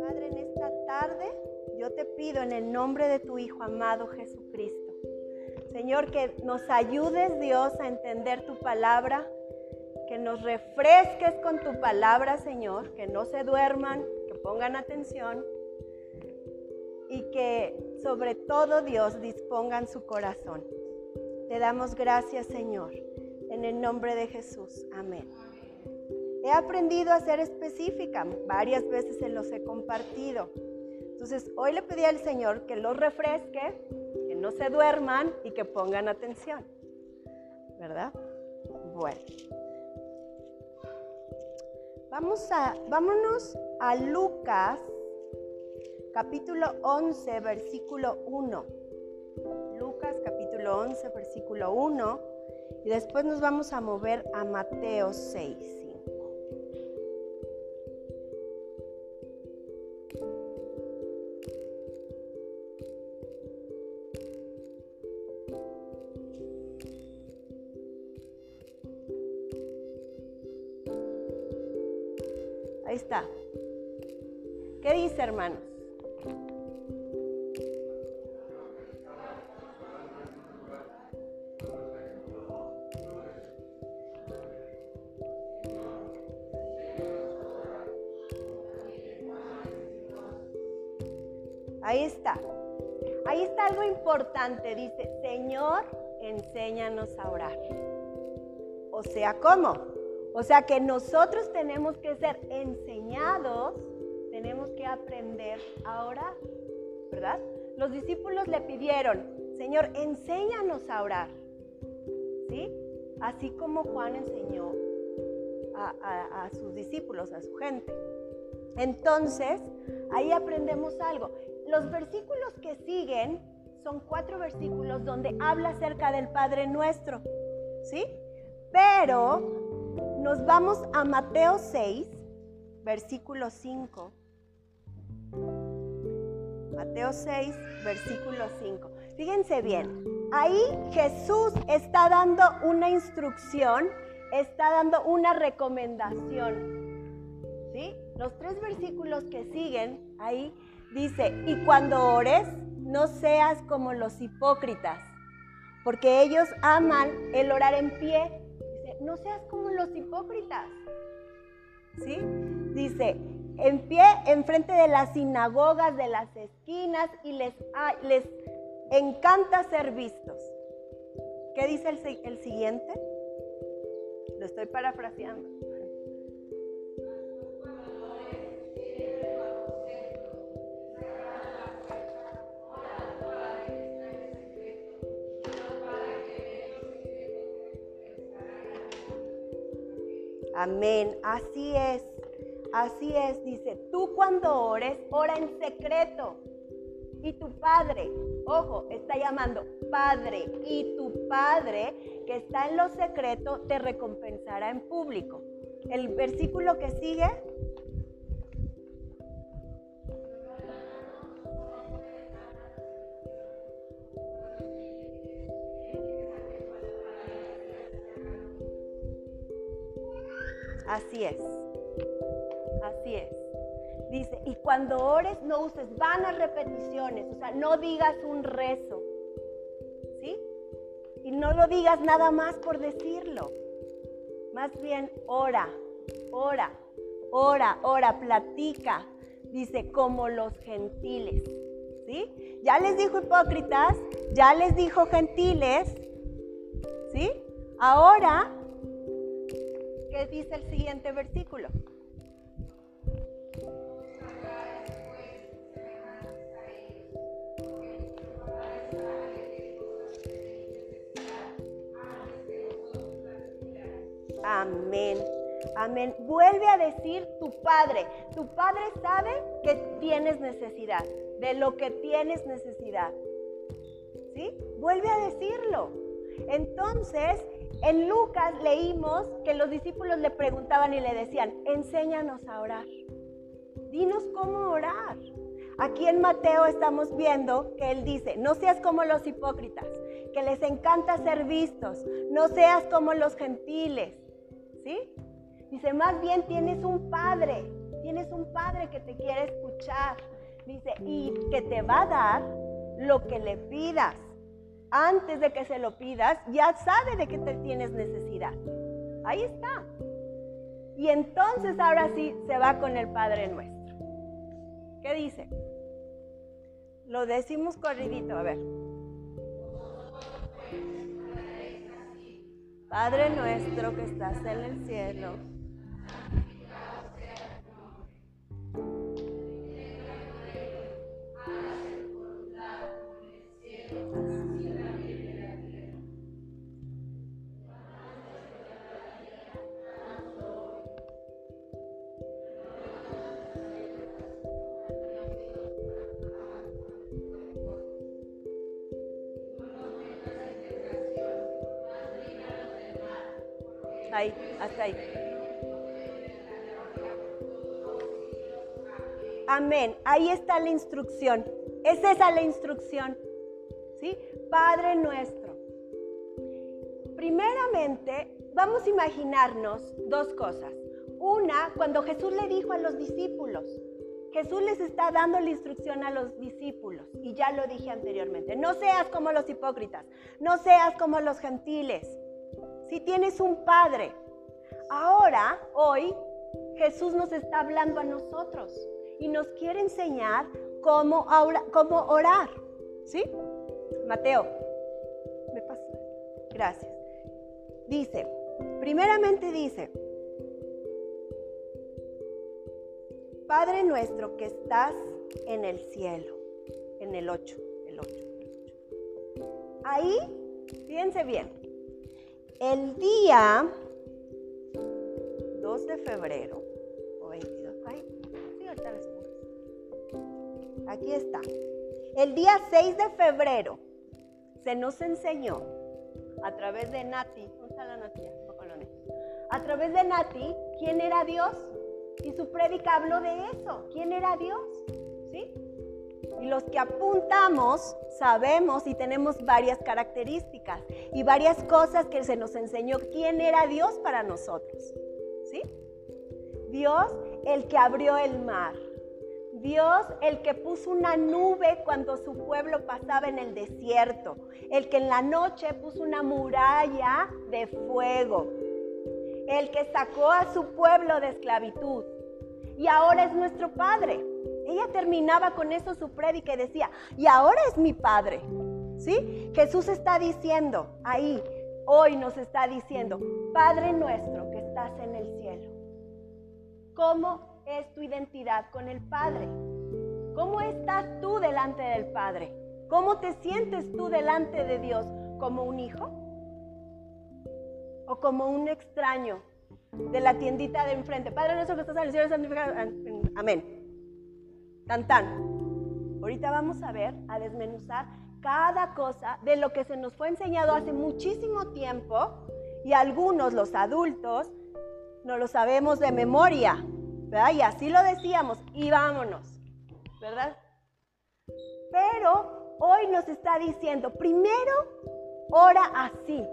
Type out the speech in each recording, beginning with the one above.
Padre, en esta tarde yo te pido en el nombre de tu Hijo amado Jesucristo, Señor, que nos ayudes Dios a entender tu palabra, que nos refresques con tu palabra, Señor, que no se duerman, que pongan atención y que sobre todo Dios dispongan su corazón. Te damos gracias, Señor, en el nombre de Jesús. Amén. He aprendido a ser específica, varias veces se los he compartido. Entonces, hoy le pedí al Señor que los refresque, que no se duerman y que pongan atención. ¿Verdad? Bueno. Vamos a, vámonos a Lucas capítulo 11, versículo 1. Lucas capítulo 11, versículo 1. Y después nos vamos a mover a Mateo 6, hermanos? Ahí está. Ahí está algo importante. Dice, Señor, enséñanos a orar. O sea, ¿cómo? O sea que nosotros tenemos que ser enseñados, tenemos que aprender a orar, ¿verdad? Los discípulos le pidieron, Señor, enséñanos a orar. ¿Sí? Así como Juan enseñó a, a sus discípulos, a su gente. Entonces, ahí aprendemos algo los versículos que siguen son cuatro versículos donde habla acerca del Padre Nuestro, ¿sí? Pero nos vamos a Mateo 6, versículo 5. Mateo 6, versículo 5. Fíjense bien, ahí Jesús está dando una instrucción, está dando una recomendación. ¿Sí? Los tres versículos que siguen ahí Dice, y cuando ores, no seas como los hipócritas, porque ellos aman el orar en pie. Dice, no seas como los hipócritas. ¿Sí? Dice, en pie, enfrente de las sinagogas, de las esquinas, y les, les encanta ser vistos. ¿Qué dice el, el siguiente? Lo estoy parafraseando. Amén. Así es. Así es. Dice, tú cuando ores, ora en secreto. Y tu Padre, ojo, está llamando Padre. Y tu Padre que está en lo secreto te recompensará en público. El versículo que sigue Así es. Dice, y cuando ores no uses vanas repeticiones, o sea, no digas un rezo. ¿Sí? Y no lo digas nada más por decirlo. Más bien, ora, ora, ora, ora, platica. Dice, como los gentiles. ¿Sí? Ya les dijo hipócritas, ya les dijo gentiles. ¿Sí? Ahora ¿Qué dice el siguiente versículo? Amén. Amén. Vuelve a decir tu Padre. Tu Padre sabe que tienes necesidad, de lo que tienes necesidad. ¿Sí? Vuelve a decirlo. Entonces, en Lucas leímos que los discípulos le preguntaban y le decían, enséñanos a orar. Dinos cómo orar. Aquí en Mateo estamos viendo que él dice, no seas como los hipócritas, que les encanta ser vistos, no seas como los gentiles. ¿Sí? Dice, más bien tienes un padre, tienes un padre que te quiere escuchar. Dice, y que te va a dar lo que le pidas. Antes de que se lo pidas, ya sabe de qué te tienes necesidad. Ahí está. Y entonces ahora sí se va con el Padre nuestro. ¿Qué dice? Lo decimos corridito, a ver. Padre nuestro que estás en el cielo Ahí, hasta ahí. Amén. Ahí está la instrucción. Es esa la instrucción. ¿Sí? Padre nuestro. Primeramente, vamos a imaginarnos dos cosas. Una, cuando Jesús le dijo a los discípulos, Jesús les está dando la instrucción a los discípulos, y ya lo dije anteriormente, no seas como los hipócritas, no seas como los gentiles, si tienes un padre. Ahora, hoy, Jesús nos está hablando a nosotros y nos quiere enseñar cómo, cómo orar. ¿Sí? Mateo, me pasa. Gracias. Dice, primeramente dice, Padre nuestro que estás en el cielo, en el 8, el 8, el 8. Ahí, fíjense bien, el día 2 de febrero, o 22, ay, Aquí está. El día 6 de febrero se nos enseñó a través de Nati, ¿dónde está la Nati? A través de Nati, quién era Dios. Y su prédica habló de eso. ¿Quién era Dios? Y los que apuntamos sabemos y tenemos varias características y varias cosas que se nos enseñó quién era Dios para nosotros. ¿Sí? Dios el que abrió el mar. Dios el que puso una nube cuando su pueblo pasaba en el desierto. El que en la noche puso una muralla de fuego. El que sacó a su pueblo de esclavitud. Y ahora es nuestro Padre. Terminaba con eso su prédica y decía, y ahora es mi Padre. ¿Sí? Jesús está diciendo ahí, hoy nos está diciendo, Padre nuestro que estás en el cielo. ¿Cómo es tu identidad con el Padre? ¿Cómo estás tú delante del Padre? ¿Cómo te sientes tú delante de Dios? ¿Como un hijo? ¿O como un extraño de la tiendita de enfrente? Padre nuestro que estás en el cielo, santificado. Amén. Tan. Ahorita vamos a ver, a desmenuzar cada cosa de lo que se nos fue enseñado hace muchísimo tiempo y algunos, los adultos, no lo sabemos de memoria, ¿verdad? Y así lo decíamos, y vámonos, ¿verdad? Pero hoy nos está diciendo, primero, ora así.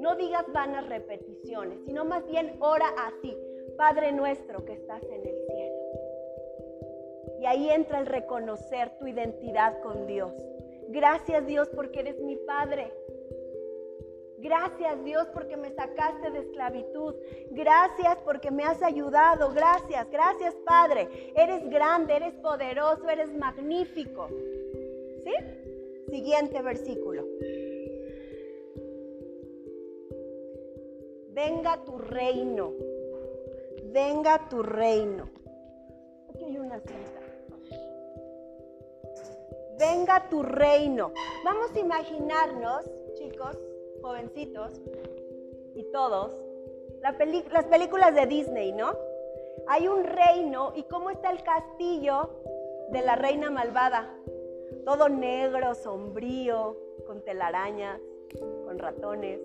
No digas vanas repeticiones, sino más bien ora así. Padre nuestro que estás en el. Y ahí entra el reconocer tu identidad con Dios. Gracias Dios porque eres mi Padre. Gracias Dios porque me sacaste de esclavitud. Gracias porque me has ayudado. Gracias, gracias Padre. Eres grande, eres poderoso, eres magnífico. ¿Sí? Siguiente versículo. Venga tu reino. Venga tu reino. Aquí hay una cinta venga tu reino. Vamos a imaginarnos, chicos, jovencitos y todos, las películas de Disney, ¿no? Hay un reino y cómo está el castillo de la reina malvada. Todo negro, sombrío, con telarañas, con ratones.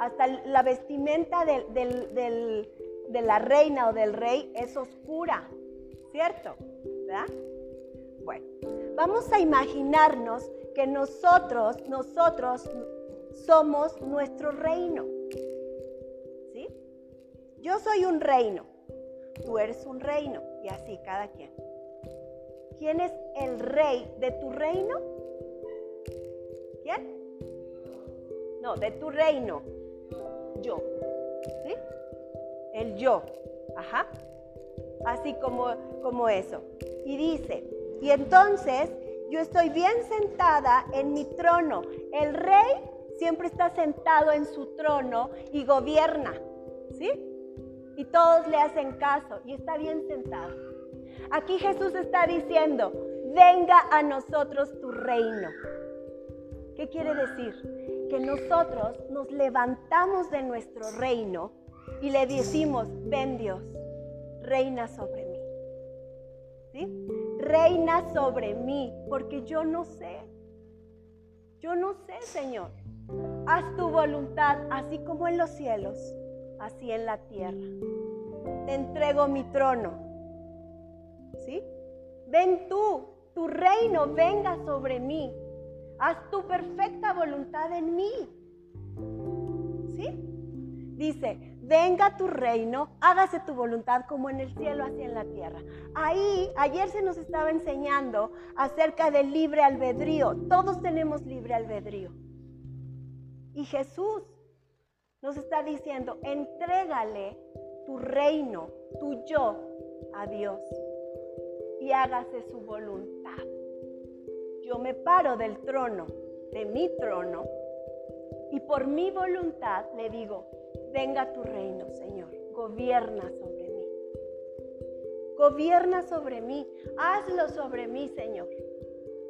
Hasta la vestimenta de la reina o del rey es oscura, ¿cierto? ¿Verdad? Bueno, vamos a imaginarnos que nosotros, nosotros somos nuestro reino. ¿Sí? yo soy un reino, tú eres un reino y así cada quien. ¿Quién es el rey de tu reino? ¿Quién? No, de tu reino. Yo. ¿Sí? El yo. Ajá. Así como, como eso. Y dice, y entonces yo estoy bien sentada en mi trono. El rey siempre está sentado en su trono y gobierna. ¿Sí? Y todos le hacen caso y está bien sentado. Aquí Jesús está diciendo, venga a nosotros tu reino. ¿Qué quiere decir? Que nosotros nos levantamos de nuestro reino y le decimos, ven Dios, reina sobre mí. ¿Sí? Reina sobre mí, porque yo no sé. Yo no sé, Señor. Haz tu voluntad, así como en los cielos, así en la tierra. Te entrego mi trono ¿sí? Ven tú, tu reino venga sobre mí. Haz tu perfecta voluntad en mí. ¿Sí? Dice, venga tu reino, hágase tu voluntad como en el cielo, así en la tierra. Ahí, ayer se nos estaba enseñando acerca del libre albedrío. Todos tenemos libre albedrío. Y Jesús nos está diciendo, entrégale tu reino, tu yo a Dios y hágase su voluntad. Yo me paro del trono, de mi trono, y por mi voluntad le digo, venga tu reino, Señor, gobierna sobre mí. Gobierna sobre mí, hazlo sobre mí, Señor.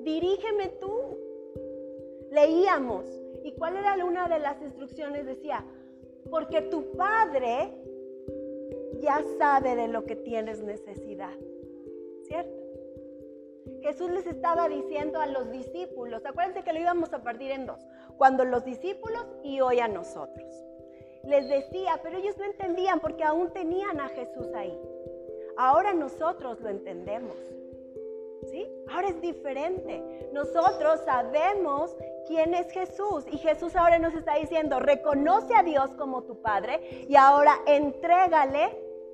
Dirígeme tú. Leíamos, ¿y cuál era una de las instrucciones? Decía, porque tu Padre ya sabe de lo que tienes necesidad. ¿cierto? Jesús les estaba diciendo a los discípulos, acuérdense que lo íbamos a partir en dos, cuando los discípulos y hoy a nosotros. Les decía, pero ellos no entendían porque aún tenían a Jesús ahí. Ahora nosotros lo entendemos. ¿Sí? Ahora es diferente. Nosotros sabemos quién es Jesús y Jesús ahora nos está diciendo, reconoce a Dios como tu Padre y ahora entrégale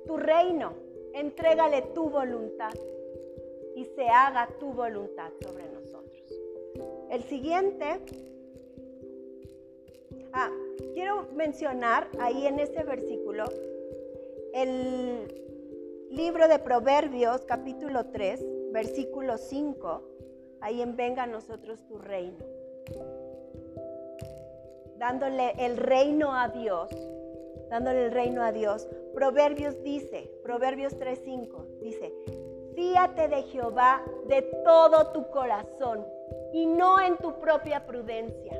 tu reino, entrégale tu voluntad y se haga tu voluntad sobre nosotros. El siguiente, ah, quiero mencionar ahí en ese versículo el libro de Proverbios capítulo 3, versículo 5, ahí en Venga a nosotros tu reino. Dándole el reino a Dios, dándole el reino a Dios. Proverbios dice, Proverbios 3:5, dice, Fíate de Jehová de todo tu corazón y no en tu propia prudencia.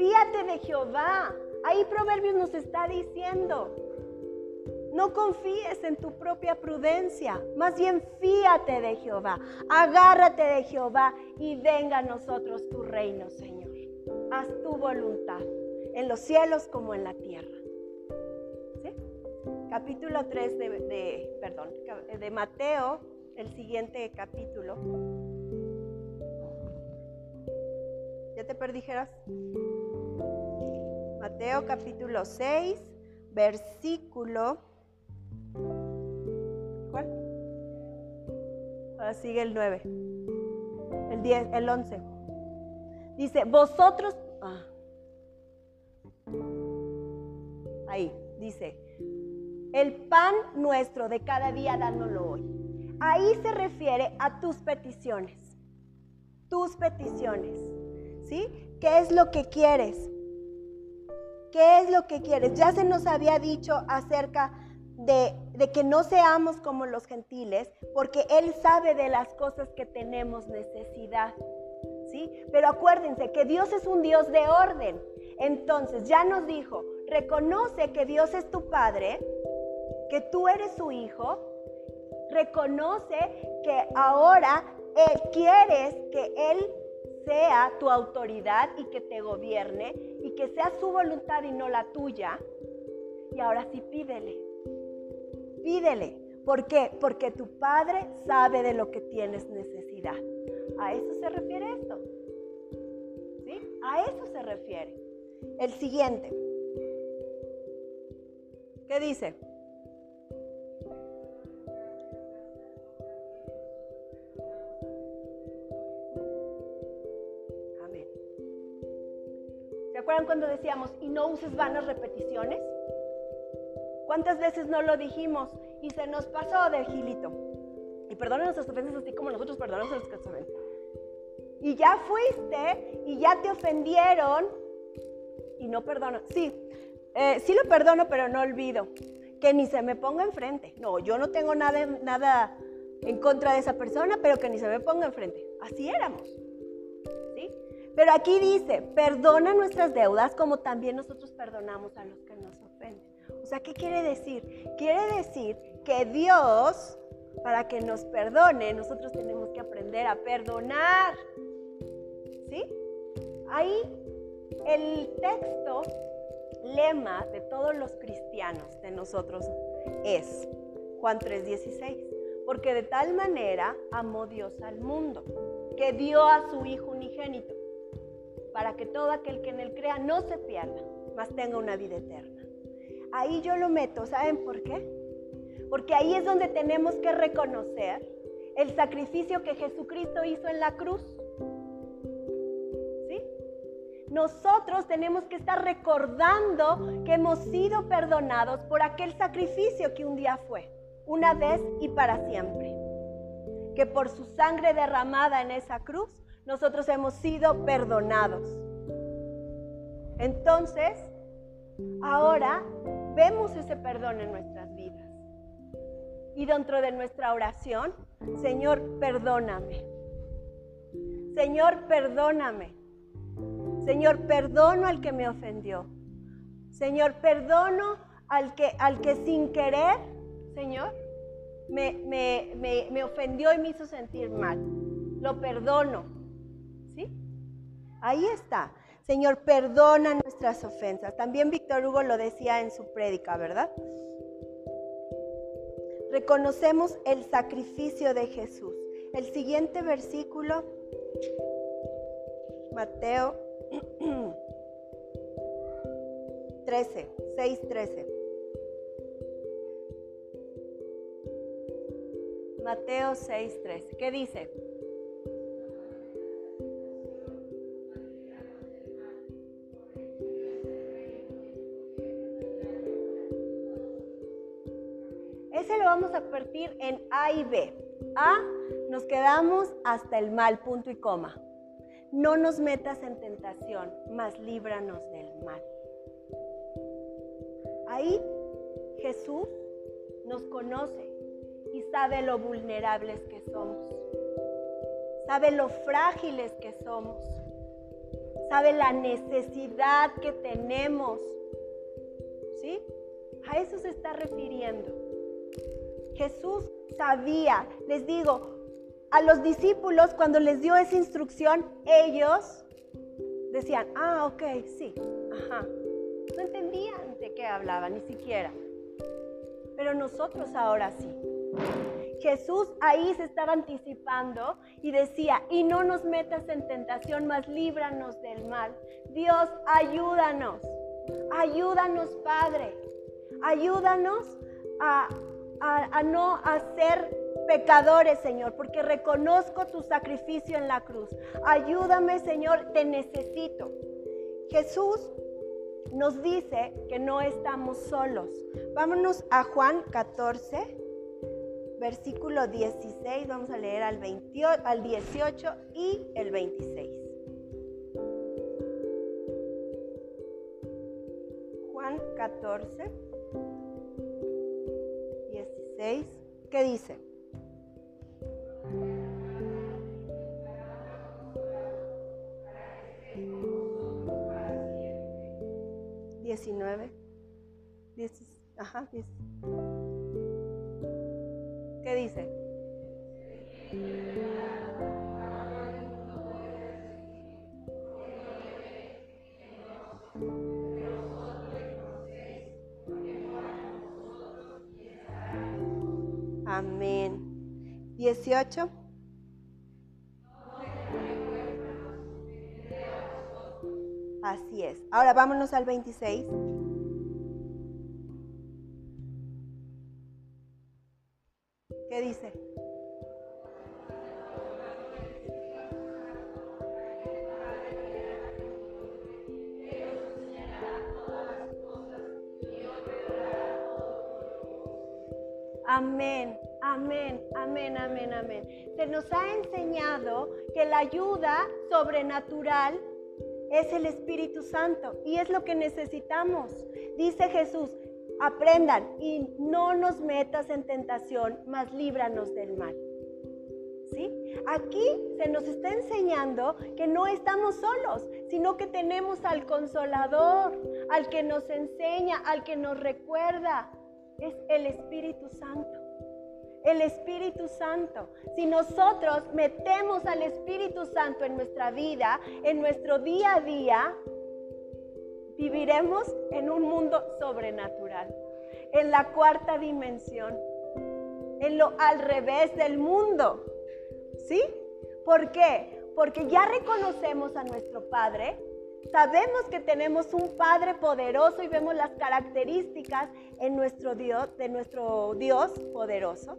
¿Sí? Fíate de Jehová. Ahí Proverbios nos está diciendo, no confíes en tu propia prudencia, más bien fíate de Jehová, agárrate de Jehová y venga a nosotros tu reino, Señor. Haz tu voluntad, en los cielos como en la tierra capítulo 3 de, perdón, de Mateo, el siguiente capítulo. ¿Ya te perdijeras? Mateo capítulo 6, versículo... ¿Cuál? Ahora sigue el 9. El 10, el 11. Dice, vosotros... Ah. Ahí, dice, el pan nuestro de cada día, dándolo hoy. Ahí se refiere a tus peticiones. Tus peticiones. ¿Sí? ¿Qué es lo que quieres? ¿Qué es lo que quieres? Ya se nos había dicho acerca de, de, que no seamos como los gentiles, porque Él sabe de las cosas que tenemos necesidad. ¿Sí? Pero acuérdense que Dios es un Dios de orden. Entonces, ya nos dijo, reconoce que Dios es tu Padre, que tú eres su hijo, reconoce que ahora él, quieres que Él sea tu autoridad y que te gobierne y que sea su voluntad y no la tuya. Y ahora sí pídele, pídele. ¿Por qué? Porque tu Padre sabe de lo que tienes necesidad. A eso se refiere esto. ¿Sí? A eso se refiere. El siguiente. ¿Qué dice? Acuerdan cuando decíamos, y no uses vanas repeticiones? ¿Cuántas veces no lo dijimos y se nos pasó de gilito? Y perdonen nuestras ofensas así como nosotros perdonamos a los que nos. Y ya fuiste y ya te ofendieron y no perdono. Sí, eh, sí lo perdono, pero no olvido. Que ni se me ponga enfrente. No, yo no tengo nada, nada en contra de esa persona, pero que ni se me ponga enfrente. Así éramos. Pero aquí dice, perdona nuestras deudas como también nosotros perdonamos a los que nos ofenden. O sea, ¿qué quiere decir? Quiere decir que Dios, para que nos perdone, nosotros tenemos que aprender a perdonar. ¿Sí? Ahí el texto lema de todos los cristianos, de nosotros, es Juan 3:16. Porque de tal manera amó Dios al mundo, que dio a su Hijo unigénito, para que todo aquel que en él crea no se pierda, mas tenga una vida eterna. Ahí yo lo meto, ¿saben por qué? Porque ahí es donde tenemos que reconocer el sacrificio que Jesucristo hizo en la cruz nosotros tenemos que estar recordando que hemos sido perdonados por aquel sacrificio que un día fue, una vez y para siempre. Que por su sangre derramada en esa cruz, nosotros hemos sido perdonados. Entonces, ahora vemos ese perdón en nuestras vidas. Y dentro de nuestra oración, Señor, perdóname. Señor, perdóname. Señor, perdono al que me ofendió. Señor, perdono al que, al que sin querer, Señor, me, me, ofendió y me hizo sentir mal. Lo perdono. Ahí está. Señor, perdona nuestras ofensas. También Víctor Hugo lo decía en su prédica, ¿verdad? Reconocemos el sacrificio de Jesús. El siguiente versículo, Mateo 13, 6, 13. Mateo 6, 13. ¿Qué dice? En A y B. A, nos quedamos hasta el mal, punto y coma no nos metas en tentación, mas líbranos del mal. Ahí Jesús nos conoce y sabe lo vulnerables que somos, sabe lo frágiles que somos, sabe la necesidad que tenemos. ¿Sí? A eso se está refiriendo. Jesús sabía, les digo, a los discípulos cuando les dio esa instrucción, ellos decían, ah, ok, sí, ajá. No entendían de qué hablaban, ni siquiera. Pero nosotros ahora sí. Jesús ahí se estaba anticipando y decía, y no nos metas en tentación, mas líbranos del mal. Dios, ayúdanos, ayúdanos Padre, ayúdanos a, a no hacer pecadores, Señor, porque reconozco tu sacrificio en la cruz. Ayúdame, Señor, te necesito. Jesús nos dice que no estamos solos. Vámonos a Juan 14, versículo 16. Vamos a leer al, 28, al 18 y el 26. Juan 14, ¿Qué Amén. 18. Así es. Ahora vámonos al 26. Ayuda sobrenatural es el Espíritu Santo y es lo que necesitamos. Dice Jesús, aprendan y no nos metas en tentación, mas líbranos del mal. ¿Sí? Aquí se nos está enseñando que no estamos solos, sino que tenemos al consolador, al que nos enseña, al que nos recuerda, es el Espíritu Santo. El Espíritu Santo. Si nosotros metemos al Espíritu Santo en nuestra vida, en nuestro día a día, viviremos en un mundo sobrenatural, en la cuarta dimensión, en lo al revés del mundo. ¿Sí? ¿Por qué? Porque ya reconocemos a nuestro Padre, Sabemos que tenemos un Padre poderoso y vemos las características en nuestro Dios, de nuestro Dios poderoso.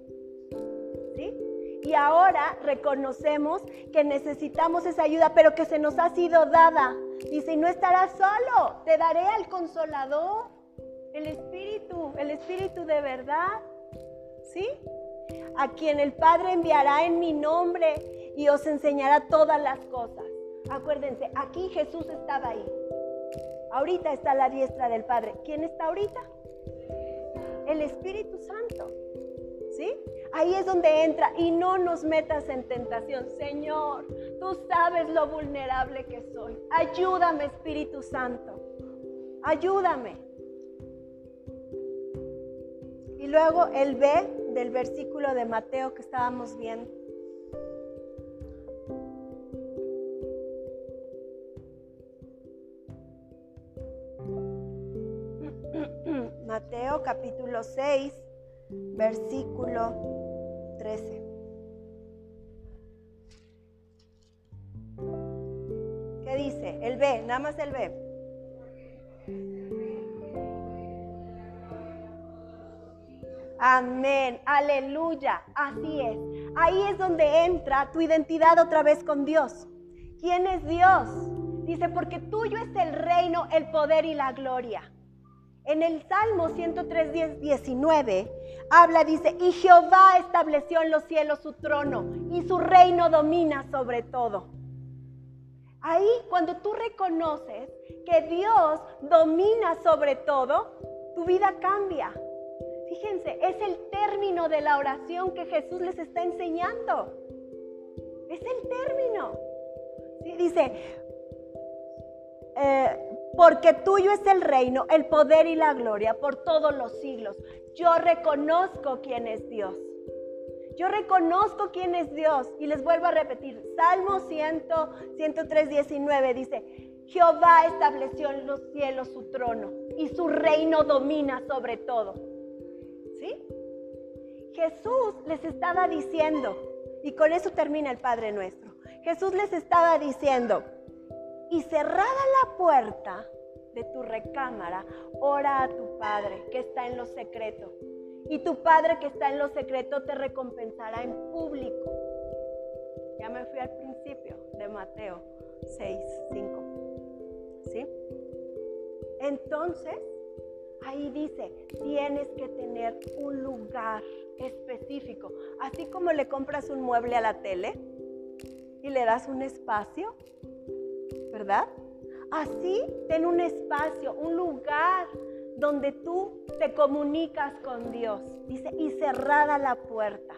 Y ahora reconocemos que necesitamos esa ayuda, pero que se nos ha sido dada. Dice, y no estarás solo, te daré al consolador, el Espíritu, el Espíritu de verdad. ¿Sí? A quien el Padre enviará en mi nombre y os enseñará todas las cosas. Acuérdense, aquí Jesús estaba ahí. Ahorita está a la diestra del Padre. ¿Quién está ahorita? El Espíritu Santo. ¿Sí? Ahí es donde entra y no nos metas en tentación. Señor, tú sabes lo vulnerable que soy. Ayúdame, Espíritu Santo. Ayúdame. Y luego el B del versículo de Mateo que estábamos viendo. Mateo capítulo 6, versículo 13. ¿Qué dice? El B, nada más el B. Amén, aleluya, así es. Ahí es donde entra tu identidad otra vez con Dios. ¿Quién es Dios? Dice, porque tuyo es el reino, el poder y la gloria. En el Salmo 103, 19 habla, dice, y Jehová estableció en los cielos su trono y su reino domina sobre todo. Ahí, cuando tú reconoces que Dios domina sobre todo, tu vida cambia. Fíjense, es el término de la oración que Jesús les está enseñando. Es el término. Dice, eh, porque tuyo es el reino, el poder y la gloria por todos los siglos. Yo reconozco quién es Dios. Yo reconozco quién es Dios. Y les vuelvo a repetir, Salmo 100, 103, 19 dice, Jehová estableció en los cielos su trono y su reino domina sobre todo. ¿Sí? Jesús les estaba diciendo, y con eso termina el Padre nuestro, Jesús les estaba diciendo, y cerrada la puerta de tu recámara, ora a tu Padre que está en lo secreto. Y tu Padre que está en lo secreto te recompensará en público. Ya me fui al principio de Mateo 6, 5. ¿Sí? Entonces, ahí dice, tienes que tener un lugar específico. Así como le compras un mueble a la tele y le das un espacio, ¿verdad? Así, ten un espacio, un lugar donde tú te comunicas con Dios. Dice, y cerrada la puerta.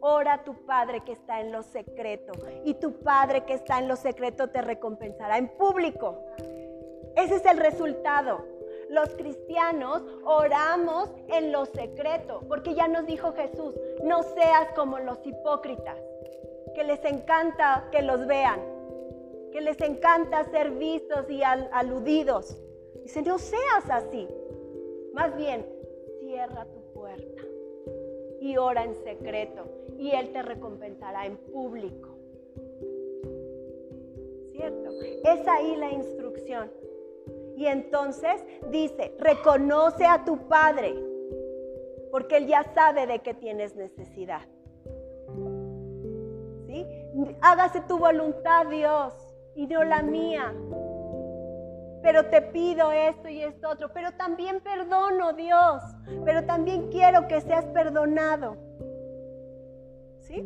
Ora a tu Padre que está en lo secreto y tu Padre que está en lo secreto te recompensará en público. Ese es el resultado. Los cristianos oramos en lo secreto, porque ya nos dijo Jesús, no seas como los hipócritas, que les encanta que los vean que les encanta ser vistos y aludidos. Dice, no seas así. Más bien, cierra tu puerta y ora en secreto y Él te recompensará en público. ¿Cierto? Es ahí la instrucción. Y entonces dice, reconoce a tu Padre, porque Él ya sabe de qué tienes necesidad. ¿sí? Hágase tu voluntad, Dios, y no la mía. Pero te pido esto y esto otro, pero también perdono, Dios, pero también quiero que seas perdonado. ¿Sí?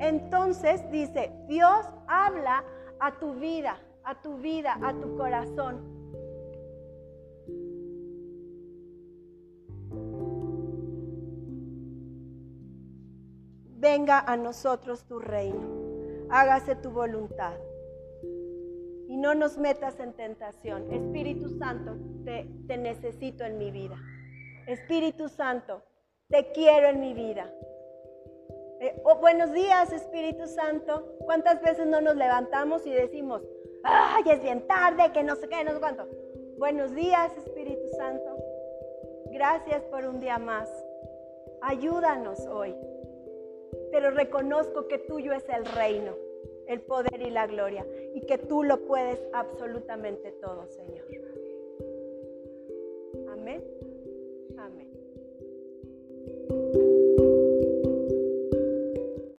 Entonces dice, Dios habla a tu vida, a tu vida, a tu corazón. Venga a nosotros tu reino, hágase tu voluntad y no nos metas en tentación. Espíritu Santo, te, te necesito en mi vida. Espíritu Santo, te quiero en mi vida. Eh, oh, buenos días, Espíritu Santo. ¿Cuántas veces no nos levantamos y decimos, ay, es bien tarde, que no sé qué, no sé cuánto? Buenos días, Espíritu Santo. Gracias por un día más. Ayúdanos hoy. Pero reconozco que tuyo es el reino, el poder y la gloria, y que tú lo puedes absolutamente todo, Señor. Amén.